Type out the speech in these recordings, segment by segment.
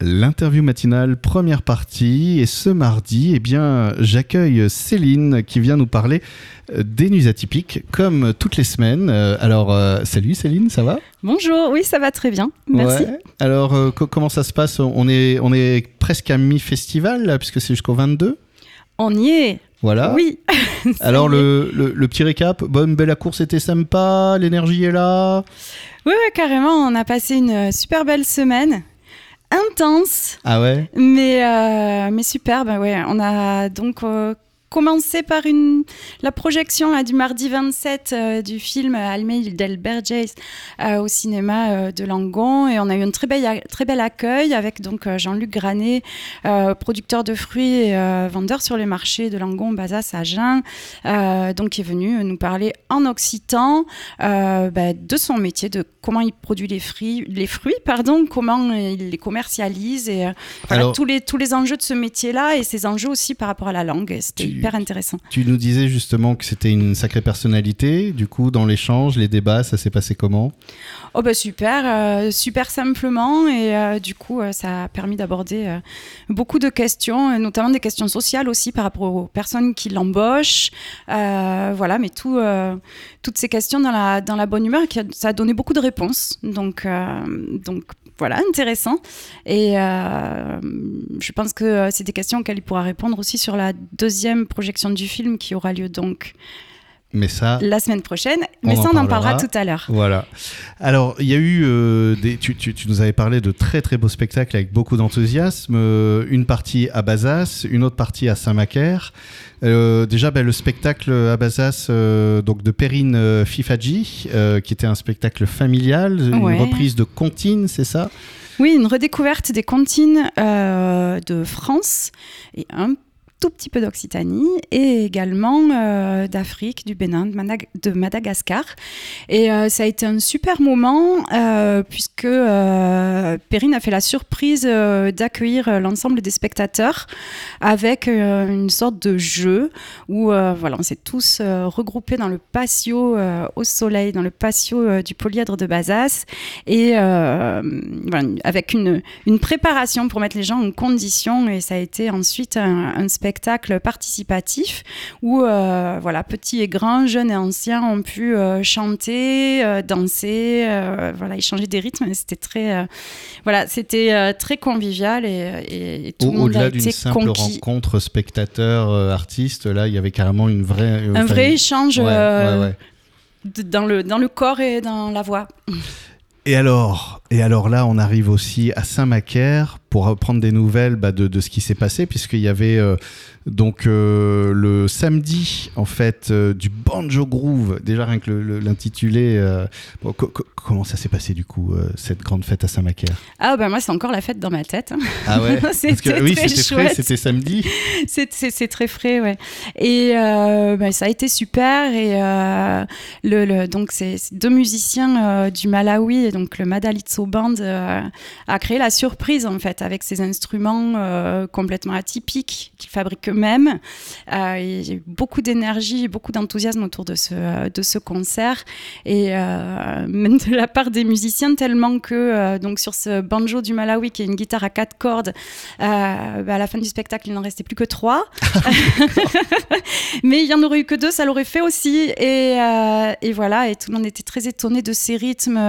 l'interview matinale première partie et ce mardi, eh bien, j'accueille Céline qui vient nous parler euh, des nuits atypiques comme toutes les semaines. Euh, alors, euh, salut Céline, ça va? Bonjour, oui, ça va très bien, merci. Alors, comment ça se passe? On est, on est presque à mi-festival puisque c'est jusqu'au 22 On y est voilà. Oui. Alors, le, le, petit récap. Bonne, belle, la course était sympa, l'énergie est là? Oui, carrément. On a passé une super belle semaine intense. Ah ouais? Mais, euh, mais superbe, ouais. On a donc euh, commencer par une, la projection du mardi 27 euh, du film Almeida del Berges euh, au cinéma euh, de Langon et on a eu un très bel, très bel accueil avec donc Jean-Luc Granet, producteur de fruits et vendeur sur les marchés de Langon, Bazas, Agen, donc qui est venu nous parler en occitan bah, de son métier, de comment il produit les fruits, les fruits pardon, comment il les commercialise et tous, les, tous les enjeux de ce métier-là et ses enjeux aussi par rapport à la langue. C'était intéressant. Tu nous disais justement que c'était une sacrée personnalité. Du coup, dans l'échange, les débats, ça s'est passé comment? Oh bah super, euh, super simplement et euh, du coup euh, ça a permis d'aborder beaucoup de questions, notamment des questions sociales aussi par rapport aux personnes qui l'embauchent, voilà, mais tout, toutes ces questions dans la, dans la bonne humeur, ça a donné beaucoup de réponses, donc, donc voilà, intéressant. Et je pense que c'est des questions auxquelles il pourra répondre aussi sur la deuxième projection du film qui aura lieu donc mais ça, la semaine prochaine. Mais ça, on en parlera tout à l'heure. Voilà. Alors, il y a eu euh, des. Tu, tu, nous avais parlé de très très beaux spectacles avec beaucoup d'enthousiasme. Euh, une partie à Bazas, une autre partie à Saint-Macaire. Euh, déjà, ben, le spectacle à Bazas, donc de Perrine Fifaji, qui était un spectacle familial, une reprise de Contine, c'est ça? Oui, une redécouverte des comptines de France et un tout petit peu d'Occitanie et également euh, d'Afrique, du Bénin, de, Madagascar. Et euh, ça a été un super moment euh, puisque Perrine a fait la surprise d'accueillir l'ensemble des spectateurs avec une sorte de jeu où voilà, on s'est tous regroupés dans le patio au soleil, dans le patio du polyèdre de Bazas et avec une, une, préparation pour mettre les gens en condition et ça a été ensuite un, un spectacle spectacle participatif où euh, voilà, petits et grands, jeunes et anciens ont pu euh, chanter, euh, danser, voilà, échanger des rythmes. C'était très, voilà, c'était très convivial et, tout le monde a été simple rencontre spectateur-artiste, là, il y avait carrément une vraie, un vrai échange dans le dans le corps et dans la voix. Et alors, et alors là, on arrive aussi à Saint-Macaire pour prendre des nouvelles bah, de, de, ce qui s'est passé, puisqu'il y avait euh, donc euh, le samedi en fait euh, du banjo groove. Déjà rien que l'intitulé. comment ça s'est passé du coup cette grande fête à Saint-Macaire? Ah ben moi c'est encore la fête dans ma tête. Ah ouais? c'était oui, c'était frais, c'était samedi. c'est très frais, ouais. Et ben, ça a été super et le, le, donc c'est deux musiciens du Malawi, donc le Madalitso Band a créé la surprise en fait avec ses instruments euh, complètement atypiques qu'ils fabriquent eux-mêmes. Euh, il y a eu beaucoup d'énergie, beaucoup d'enthousiasme autour de ce, de ce concert et euh, même de la part des musiciens tellement que donc sur ce banjo du Malawi qui est une guitare à quatre cordes, bah, à la fin du spectacle il n'en restait plus que trois. Mais il y en aurait eu que deux, ça l'aurait fait aussi et, et, voilà et tout le monde était très étonné de ces rythmes.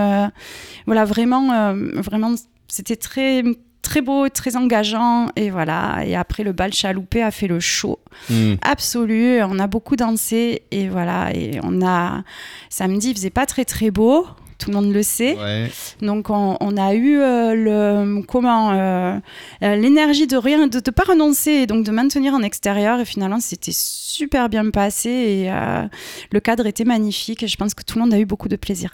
voilà vraiment vraiment c'était très très beau, très engageant. Et voilà. Et après, le bal chaloupé a fait le show hmm. absolu. On a beaucoup dansé. Et voilà. Et on a. Samedi, il faisait pas très, très beau. Tout le monde le sait. Donc, on, a eu euh, le, comment euh, euh, l'énergie de rien, de ne pas renoncer et donc de maintenir en extérieur. Et finalement, c'était super bien passé et le cadre était magnifique. Et je pense que tout le monde a eu beaucoup de plaisir.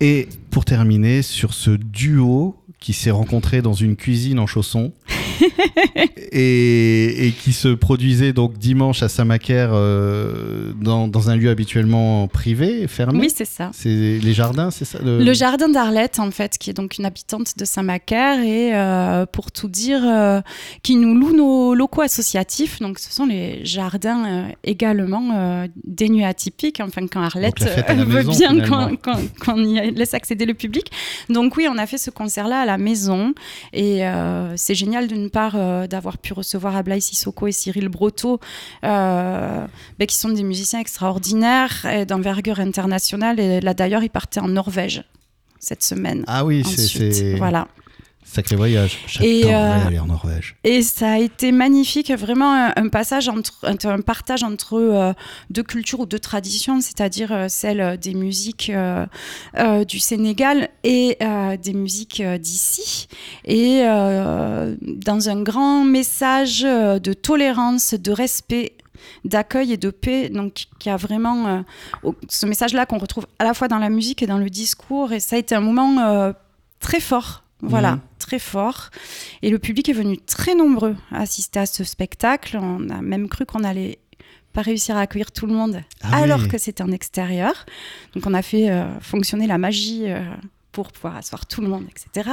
Et pour terminer sur ce duo qui s'est rencontré dans une cuisine en chaussons. et, qui se produisait donc dimanche à Saint-Macaire euh, dans, dans, un lieu habituellement privé, fermé. Oui, c'est ça. C'est les jardins, c'est ça le... jardin d'Arlette, en fait, qui est donc une habitante de Saint-Macaire et euh, pour tout dire, euh, qui nous loue nos locaux associatifs. Donc, ce sont les jardins également des nuits atypiques. Enfin, quand Arlette veut bien qu'on y laisse accéder le public. Donc, oui, on a fait ce concert-là à la maison et c'est génial d'une part d'avoir pu recevoir Ablaï Sissoko et Cyril Broto, euh, ben, qui sont des musiciens extraordinaires et d'envergure internationale. Et là d'ailleurs, ils partaient en Norvège cette semaine. Ah oui, c'est voilà. Sacré voyage. J'adorerais euh, aller en Norvège. Et ça a été magnifique, vraiment un, passage entre, un partage entre euh, deux cultures ou deux traditions, c'est-à-dire euh, celle des musiques du Sénégal et des musiques d'ici. Et dans un grand message de tolérance, de respect d'accueil et de paix, donc qui a vraiment ce message-là qu'on retrouve à la fois dans la musique et dans le discours. Et ça a été un moment très fort voilà, mhm. très fort. Et le public est venu très nombreux à assister à ce spectacle. On a même cru qu'on allait pas réussir à accueillir tout le monde ah alors que c'était en extérieur. Donc on a fait euh, fonctionner la magie euh, pour pouvoir asseoir tout le monde, etc.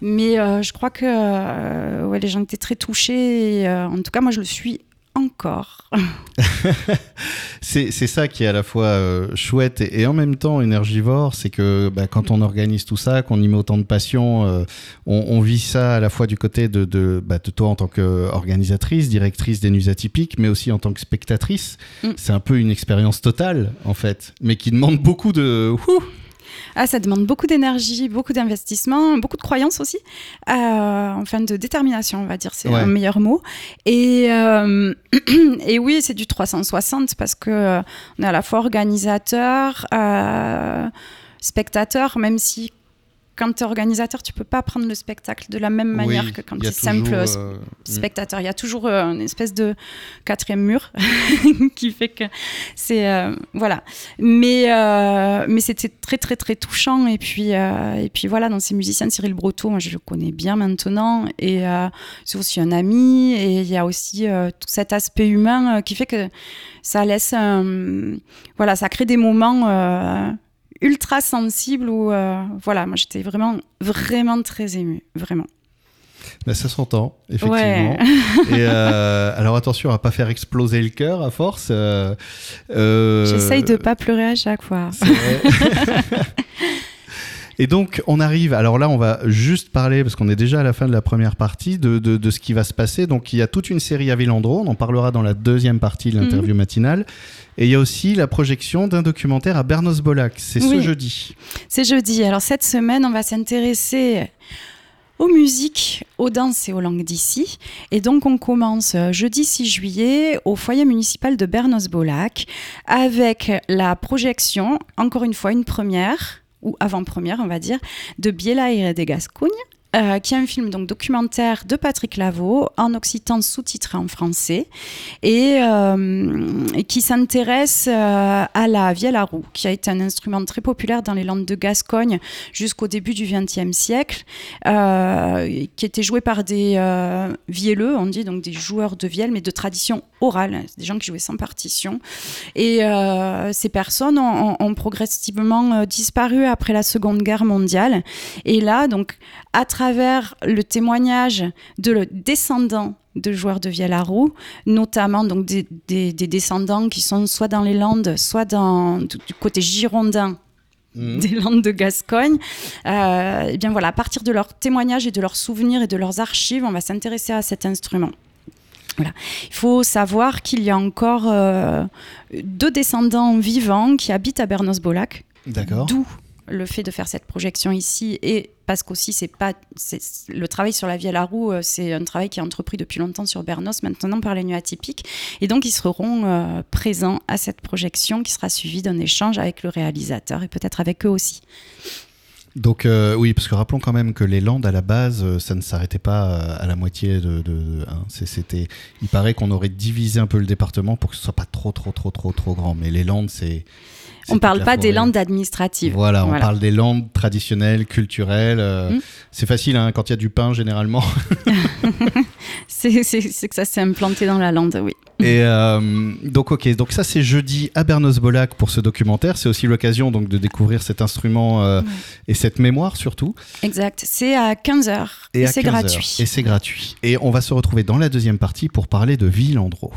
Mais euh, je crois que ouais, les gens étaient très touchés. en tout cas, moi, je le suis encore. c'est ça qui est à la fois euh, chouette et, en même temps énergivore, c'est que bah, quand on organise tout ça, qu'on y met autant de passion, euh, on, vit ça à la fois du côté de, de, bah, de toi en tant qu'organisatrice, directrice des nuits atypiques, mais aussi en tant que spectatrice. Mm. C'est un peu une expérience totale en fait, mais qui demande beaucoup de... Ah, ça demande beaucoup d'énergie, beaucoup d'investissement, beaucoup de croyance aussi, euh, enfin de détermination, on va dire, c'est un meilleur mot. Et, euh, et oui, c'est du 360 parce que euh, on est à la fois organisateur, spectateur, même si quand tu es organisateur, tu peux pas prendre le spectacle de la même manière que quand tu es simple euh, euh, spectateur. Il y a toujours euh, une espèce de quatrième mur qui fait que c'est voilà. Mais mais c'était très très très touchant et puis et puis voilà dans ces musiciens Cyril Broto, moi je le connais bien maintenant et c'est aussi un ami et il y a aussi tout cet aspect humain qui fait que ça laisse voilà ça crée des moments ultra sensible ou euh, voilà, moi j'étais vraiment vraiment très émue, vraiment. Ben, ça s'entend, effectivement. Et euh, alors attention à pas faire exploser le cœur à force. Euh, J'essaye de pas pleurer à chaque fois. Et donc, on arrive. Alors là, on va juste parler, parce qu'on est déjà à la fin de la première partie, de, de, ce qui va se passer. Donc, il y a toute une série à Villandro. On en parlera dans la deuxième partie de l'interview mhm. matinale. Et il y a aussi la projection d'un documentaire à Bernos-Bolac. C'est ce jeudi. C'est jeudi. Alors, cette semaine, on va s'intéresser aux musiques, aux danses et aux langues d'ici. Et donc on commence euh, jeudi 6 juillet au foyer municipal de Bernos-Bolac avec la projection, encore une fois une première, ou avant-première, on va dire, de Biela et de Gascogne. Euh, qui est un film donc documentaire de Patrick Lavaux en occitan sous-titré en français et, euh, qui s'intéresse euh, à la vielle à roue qui a été un instrument très populaire dans les Landes de Gascogne jusqu'au début du XXe siècle qui était joué par des vielleux on dit donc des joueurs de vielle mais de tradition orale des gens qui jouaient sans partition. Et ces personnes ont, ont progressivement disparu après la Seconde Guerre mondiale. Et là donc à travers le témoignage de le descendant de joueurs de Vielle-à-Roux, notamment donc des, descendants qui sont soit dans les Landes, soit dans, du côté girondin mmh. des Landes de Gascogne. Euh, et bien voilà, à partir de leurs témoignages et de leurs souvenirs et de leurs archives, on va s'intéresser à cet instrument. Voilà. Il faut savoir qu'il y a encore euh, deux descendants vivants qui habitent à Bernos-Bolac. D'accord. D'où le fait de faire cette projection ici et parce qu'aussi c'est pas le travail sur la vie à la roue euh, c'est un travail qui est entrepris depuis longtemps sur Bernos maintenant par les nuits atypiques et donc ils seront euh, présents à cette projection qui sera suivie d'un échange avec le réalisateur et peut-être avec eux aussi. Donc euh, oui, parce que rappelons quand même que les Landes à la base, ça ne s'arrêtait pas à la moitié de. Hein. c'était, il paraît qu'on aurait divisé un peu le département pour que ce soit pas trop trop trop trop trop grand. Mais les Landes, c'est on ne parle pas des landes administratives. Voilà, on parle des landes traditionnelles, culturelles. Euh, mm. C'est facile hein, quand il y a du pain généralement. c'est que ça s'est implanté dans la lande, oui. Et euh, donc ok, donc ça c'est jeudi à Bernos-Bolac pour ce documentaire. C'est aussi l'occasion donc de découvrir cet instrument euh, et cette mémoire surtout. Exact, c'est à 15h et, c'est gratuit. Et c'est gratuit. Et on va se retrouver dans la deuxième partie pour parler de Villandreau.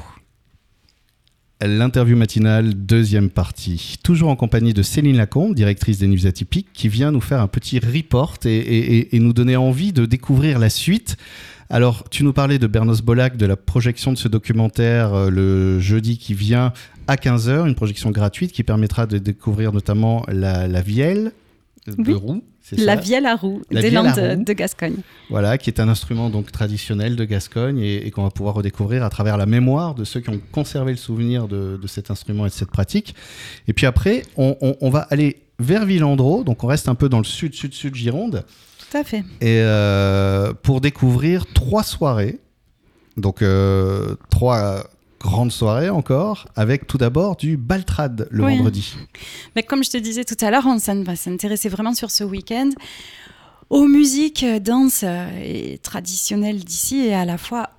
L'interview matinale, deuxième partie. Toujours en compagnie de Céline Lacombe, directrice des Nuits Atypiques, qui vient nous faire un petit report et, et nous donner envie de découvrir la suite alors, tu nous parlais de Bernos Bolac, de la projection de ce documentaire euh, le jeudi qui vient à 15h, une projection gratuite qui permettra de découvrir notamment la, la vielle de roue. La vielle à roue des Landes de Gascogne. Voilà, qui est un instrument donc traditionnel de Gascogne et, qu'on va pouvoir redécouvrir à travers la mémoire de ceux qui ont conservé le souvenir de, cet instrument et de cette pratique. Et puis après, on, va aller vers Villandreau, donc on reste un peu dans le sud-sud-sud Gironde fait. Et euh, pour découvrir trois soirées, donc euh, trois grandes soirées encore, avec tout d'abord du Baltrad le vendredi. Mais comme je te disais tout à l'heure, on va s'intéresser vraiment sur ce week-end aux musiques, danses et traditionnelles d'ici et à la fois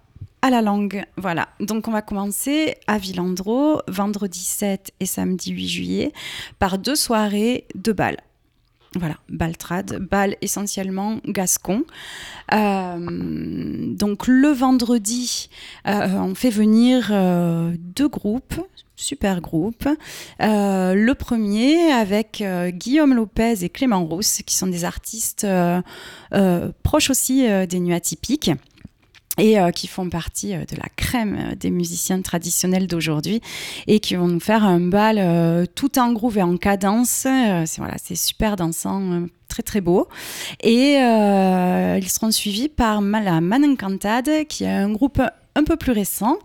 à la langue. Voilà, donc on va commencer à Villandreau, vendredi 7 et samedi 8 juillet, par deux soirées de bal. Voilà, Baltrad, bal essentiellement gascon. Euh, donc le vendredi, euh, on fait venir euh, deux groupes, super groupes. le premier avec Guillaume Lopez et Clément Rousse, qui sont des artistes proches aussi des nuits atypiques et euh, qui font partie euh, de la crème euh, des musiciens traditionnels d'aujourd'hui et qui vont nous faire un bal tout en groove et en cadence. c'est voilà, c'est super dansant, très très beau. Et ils seront suivis par la Manencantade, qui est un groupe un peu plus récent,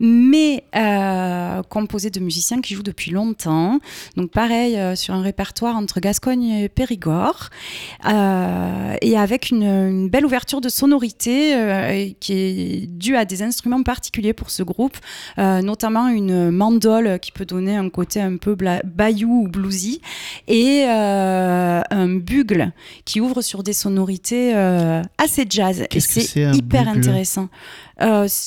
mais euh, composé de musiciens qui jouent depuis longtemps. Donc pareil, euh, sur un répertoire entre Gascogne et Périgord, euh, et avec une, belle ouverture de sonorité qui est due à des instruments particuliers pour ce groupe, notamment une mandole qui peut donner un côté un peu bayou ou bluesy, et un bugle qui ouvre sur des sonorités assez jazz. Et c'est hyper intéressant.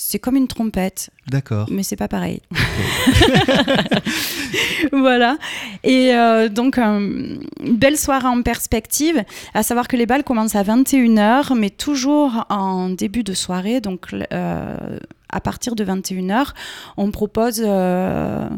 Euh, c'est comme une trompette. D'accord. Mais c'est pas pareil. voilà. Et euh, donc, une belle soirée en perspective. À savoir que les balles commencent à 21h, mais toujours en début de soirée. Donc, euh, à partir de 21h, on propose un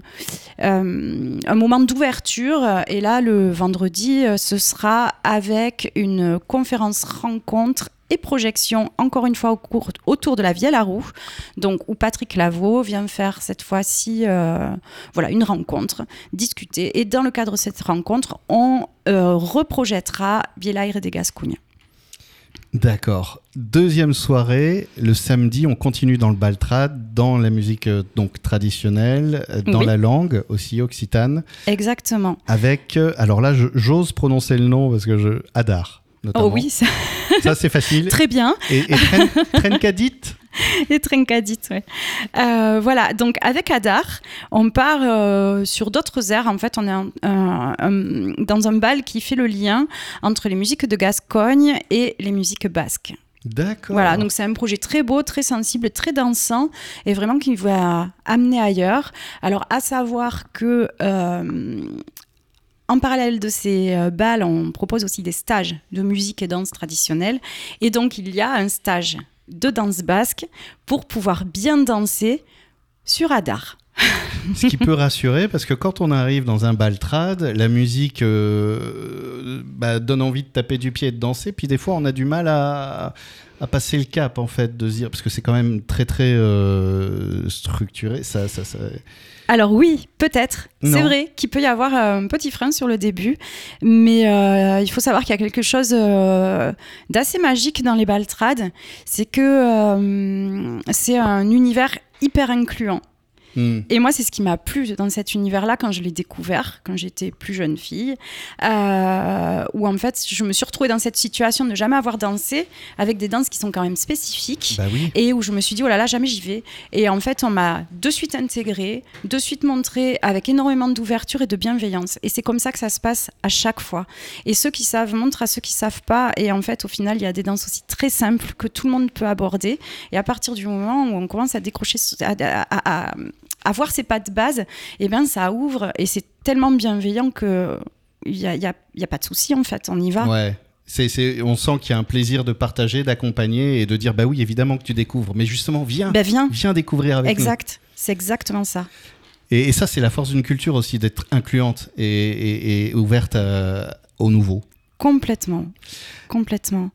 moment d'ouverture. Et là, le vendredi, ce sera avec une conférence rencontre et projection, encore une fois, au cours, autour de la Vielle à Roux, donc où Patrick Lavaux vient faire cette fois-ci euh, voilà, une rencontre, discuter. Et dans le cadre de cette rencontre, on euh, reprojettera Vielaire et des Gascougne. D'accord. Deuxième soirée, le samedi, on continue dans le baltrad, dans la musique euh, donc traditionnelle, dans la langue aussi occitane. Exactement. Avec, alors là, j'ose prononcer le nom parce que je Adar. Oh oui, ça, ça c'est facile. Très bien. Et, et Trencadit Et Trencadit, oui. Euh, voilà, donc avec Adar, on part euh, sur d'autres airs. En fait, on est dans un bal qui fait le lien entre les musiques de Gascogne et les musiques basques. D'accord. Voilà, donc c'est un projet très beau, très sensible, très dansant et vraiment qui va amener ailleurs. Alors, à savoir que euh, en parallèle de ces euh, balles, on propose aussi des stages de musique et danse traditionnelle. Et donc, il y a un stage de danse basque pour pouvoir bien danser sur Adar. Ce qui peut rassurer parce que quand on arrive dans un baltrad, la musique euh, bah, donne envie de taper du pied et de danser. Puis des fois, on a du mal à, passer le cap en fait, de dire parce que c'est quand même très très euh, structuré. Ça, ça, ça, alors oui, peut-être. C'est vrai qu'il peut y avoir euh, un petit frein sur le début, mais euh, il faut savoir qu'il y a quelque chose euh, d'assez magique dans les baltrades. C'est que c'est un univers hyper incluant. Hmm. Et moi, c'est ce qui m'a plu dans cet univers-là quand je l'ai découvert, quand j'étais plus jeune fille, euh, où en fait, je me suis retrouvée dans cette situation de ne jamais avoir dansé avec des danses qui sont quand même spécifiques. Bah oui. Et où je me suis dit, oh là là, jamais j'y vais. Et en fait, on m'a de suite intégré, de suite montré avec énormément d'ouverture et de bienveillance. Et c'est comme ça que ça se passe à chaque fois. Et ceux qui savent montrent à ceux qui savent pas. Et en fait, au final, il y a des danses aussi très simples que tout le monde peut aborder. Et à partir du moment où on commence à décrocher, à, à, à, à voir ses pas de base, et ben ça ouvre. Et c'est tellement bienveillant que il n'y a, y a, y a pas de souci en fait. On y va. Ouais. C'est, c'est, on sent qu'il y a un plaisir de partager, d'accompagner et de dire bah oui, évidemment que tu découvres. Mais justement, viens, Ben viens. viens découvrir avec nous. Exact. C'est exactement ça. Et, et ça, c'est la force d'une culture aussi, d'être incluante et, et- et ouverte à- au nouveau. Complètement. Complètement.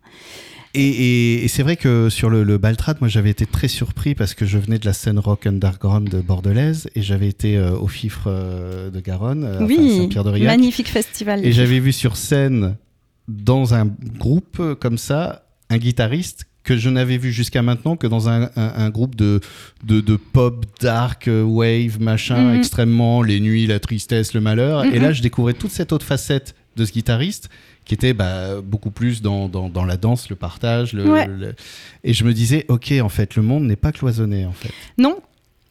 Et, et- et c'est vrai que sur le, le Baltrad, moi j'avais été très surpris parce que je venais de la scène rock underground bordelaise et j'avais été euh, au Fifre euh, de Garonne, euh, enfin, oui, Saint-Pierre-de-Riac. magnifique festival. Et j'avais vu sur scène, dans un groupe euh, comme ça, un guitariste que je n'avais vu jusqu'à maintenant que dans un, un- un groupe de, de, de pop, dark, wave, machin, Mhm. extrêmement, les nuits, la tristesse, le malheur. Et Mhm. là, je découvrais toute cette autre facette de ce guitariste qui était bah, beaucoup plus dans, dans, dans la danse, le partage. Le, Ouais. le- Et je me disais, ok, en fait, le monde n'est pas cloisonné, en fait. Non,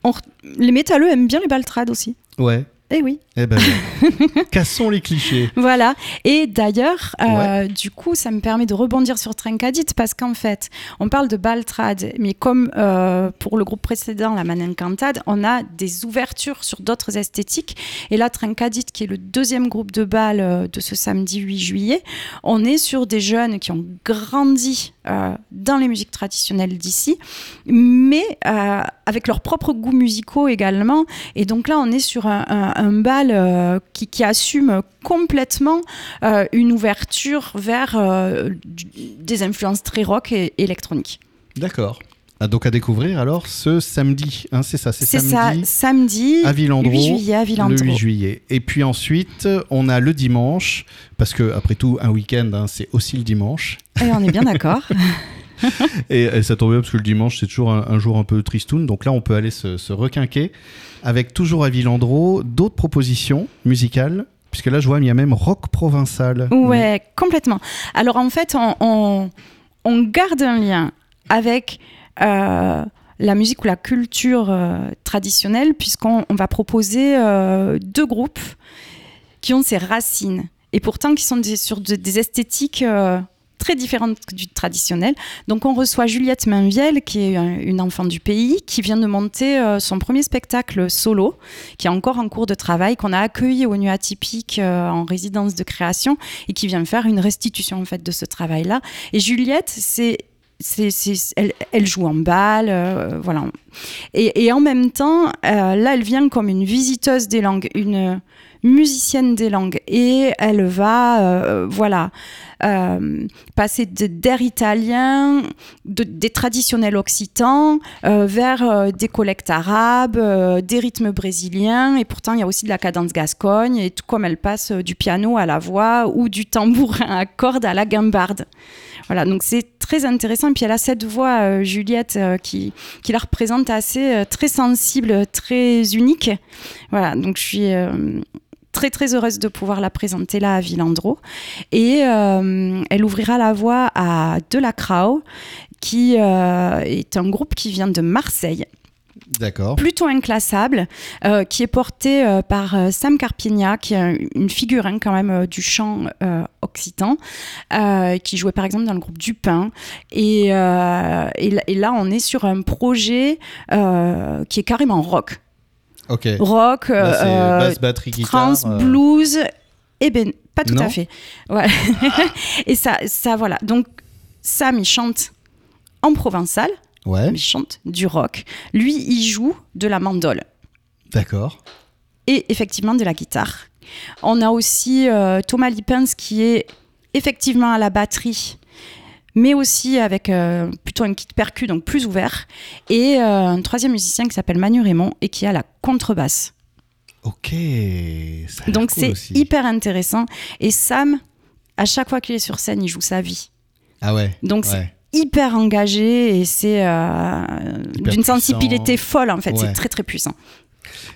on les métalleux aiment bien les baltrades aussi. Ouais. Eh oui. Eh ben, cassons les clichés. Voilà. Et d'ailleurs, euh, du coup, ça me permet de rebondir sur Trincadit parce qu'en fait, on parle de Baltrad, mais comme euh, pour le groupe précédent, la Manencantade, on a des ouvertures sur d'autres esthétiques. Et là, Trincadit, qui est le deuxième groupe de bal euh, de ce samedi 8 juillet, on est sur des jeunes qui ont grandi dans les musiques traditionnelles d'ici, mais euh, avec leurs propres goûts musicaux également. Et donc là, on est sur un, bal euh, qui, qui assume complètement euh, une ouverture vers euh, des influences très rock et électroniques. D'accord. Ah, donc à découvrir alors ce samedi, hein, c'est ça, c'est C'est samedi. ça, samedi, à Villandreau, 8 juillet à le Villandreau. 8 juillet. Et puis ensuite, on a le dimanche, parce que après tout, un week-end, hein, c'est aussi le dimanche. Et on est bien d'accord. Et, et ça tombe bien parce que le dimanche, c'est toujours un, un jour un peu tristoun. Donc là, on peut aller se, se requinquer avec toujours à Villandreau d'autres propositions musicales. Puisque là, je vois, il y a même rock provençal. Ouais, complètement. Alors en fait, on, on, on garde un lien avec la musique ou la culture euh, traditionnelle, puisqu'on on va proposer euh, deux groupes qui ont ces racines, et pourtant qui sont des- sur de- des esthétiques euh, très différentes du traditionnel. Donc on reçoit Juliette Mainviel, qui est un- une enfant du pays, qui vient de monter euh, son premier spectacle solo, qui est encore en cours de travail, qu'on a accueilli au Nu Atypique euh, en résidence de création et qui vient faire une restitution en fait de ce travail-là. Et Juliette, c'est elle, joue en balle, euh, voilà. Et, en même temps, euh, là, elle vient comme une visiteuse des langues, une musicienne des langues, et elle va, euh, voilà, passer d'air italien, de- des traditionnels occitans, vers des collectes arabes, des rythmes brésiliens, et pourtant il y a aussi de la cadence gascogne, et tout comme elle passe du piano à la voix ou du tambourin à cordes à la guimbarde. Voilà, donc c'est très intéressant. Et puis elle a cette voix, euh, Juliette, euh, qui, qui la représente assez euh, très sensible, très unique. Voilà, donc je suis très très heureuse de pouvoir la présenter là à Villandreau. Et elle ouvrira la voie à Delacrau, qui euh, est un groupe qui vient de Marseille D'accord. plutôt inclassable, euh, qui est porté euh, par euh, Sam Carpigna, qui est un- une figure hein, quand même du chant occitan, qui jouait par exemple dans le groupe Dupin. Et, et, là- et là, on est sur un projet qui est carrément rock. Ok. Rock, Là, basse, batterie, guitare. euh, blues, et ben pas tout Non. à fait. Ouais. et ça, ça voilà. Donc Sam, il chante en provençal, Ouais, il chante du rock. Lui, il joue de la mandole d'accord. et effectivement de la guitare. On a aussi euh, Thomas Lippens qui est effectivement à la batterie, mais aussi avec euh, plutôt un kit percu, donc plus ouvert. Et euh, un troisième musicien qui s'appelle Manu Raymond et qui a la contrebasse. Ok. ça a l'air Donc cool c'est aussi. hyper intéressant. Et Sam, à chaque fois qu'il est sur scène, il joue sa vie. Ah ouais. Donc c'est ouais. Hyper engagé et c'est euh, d'une sensibilité folle en fait. Ouais. C'est très très puissant.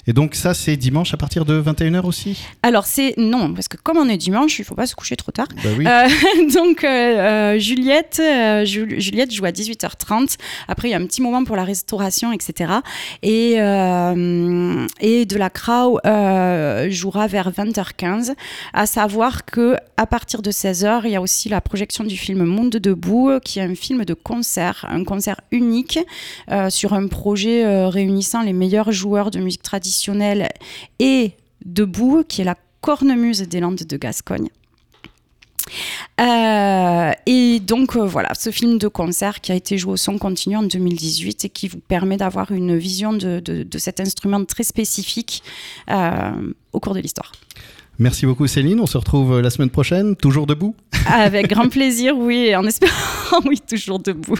Et donc ça, c'est dimanche à partir de 21h aussi Alors c'est non, parce que comme on est dimanche, il ne faut pas se coucher trop tard. Bah oui. Euh, donc euh, Juliette, Juliette joue à 18h30. Après, il y a un petit moment pour la restauration, etc. Et, et de la jouera vers 20h15. À savoir que à partir de 16h, il y a aussi la projection du film Monde debout, qui est un film de concert, un concert unique sur un projet réunissant les meilleurs joueurs de musique traditionnelle et debout, qui est la cornemuse des Landes de Gascogne. Euh, et donc euh, voilà, ce film de concert qui a été joué au son continu en 2018 et qui vous permet d'avoir une vision de, cet instrument très spécifique euh, au cours de l'histoire. Merci beaucoup Céline, on se retrouve la semaine prochaine, toujours debout Avec grand plaisir, oui, en espérant, oui, toujours debout.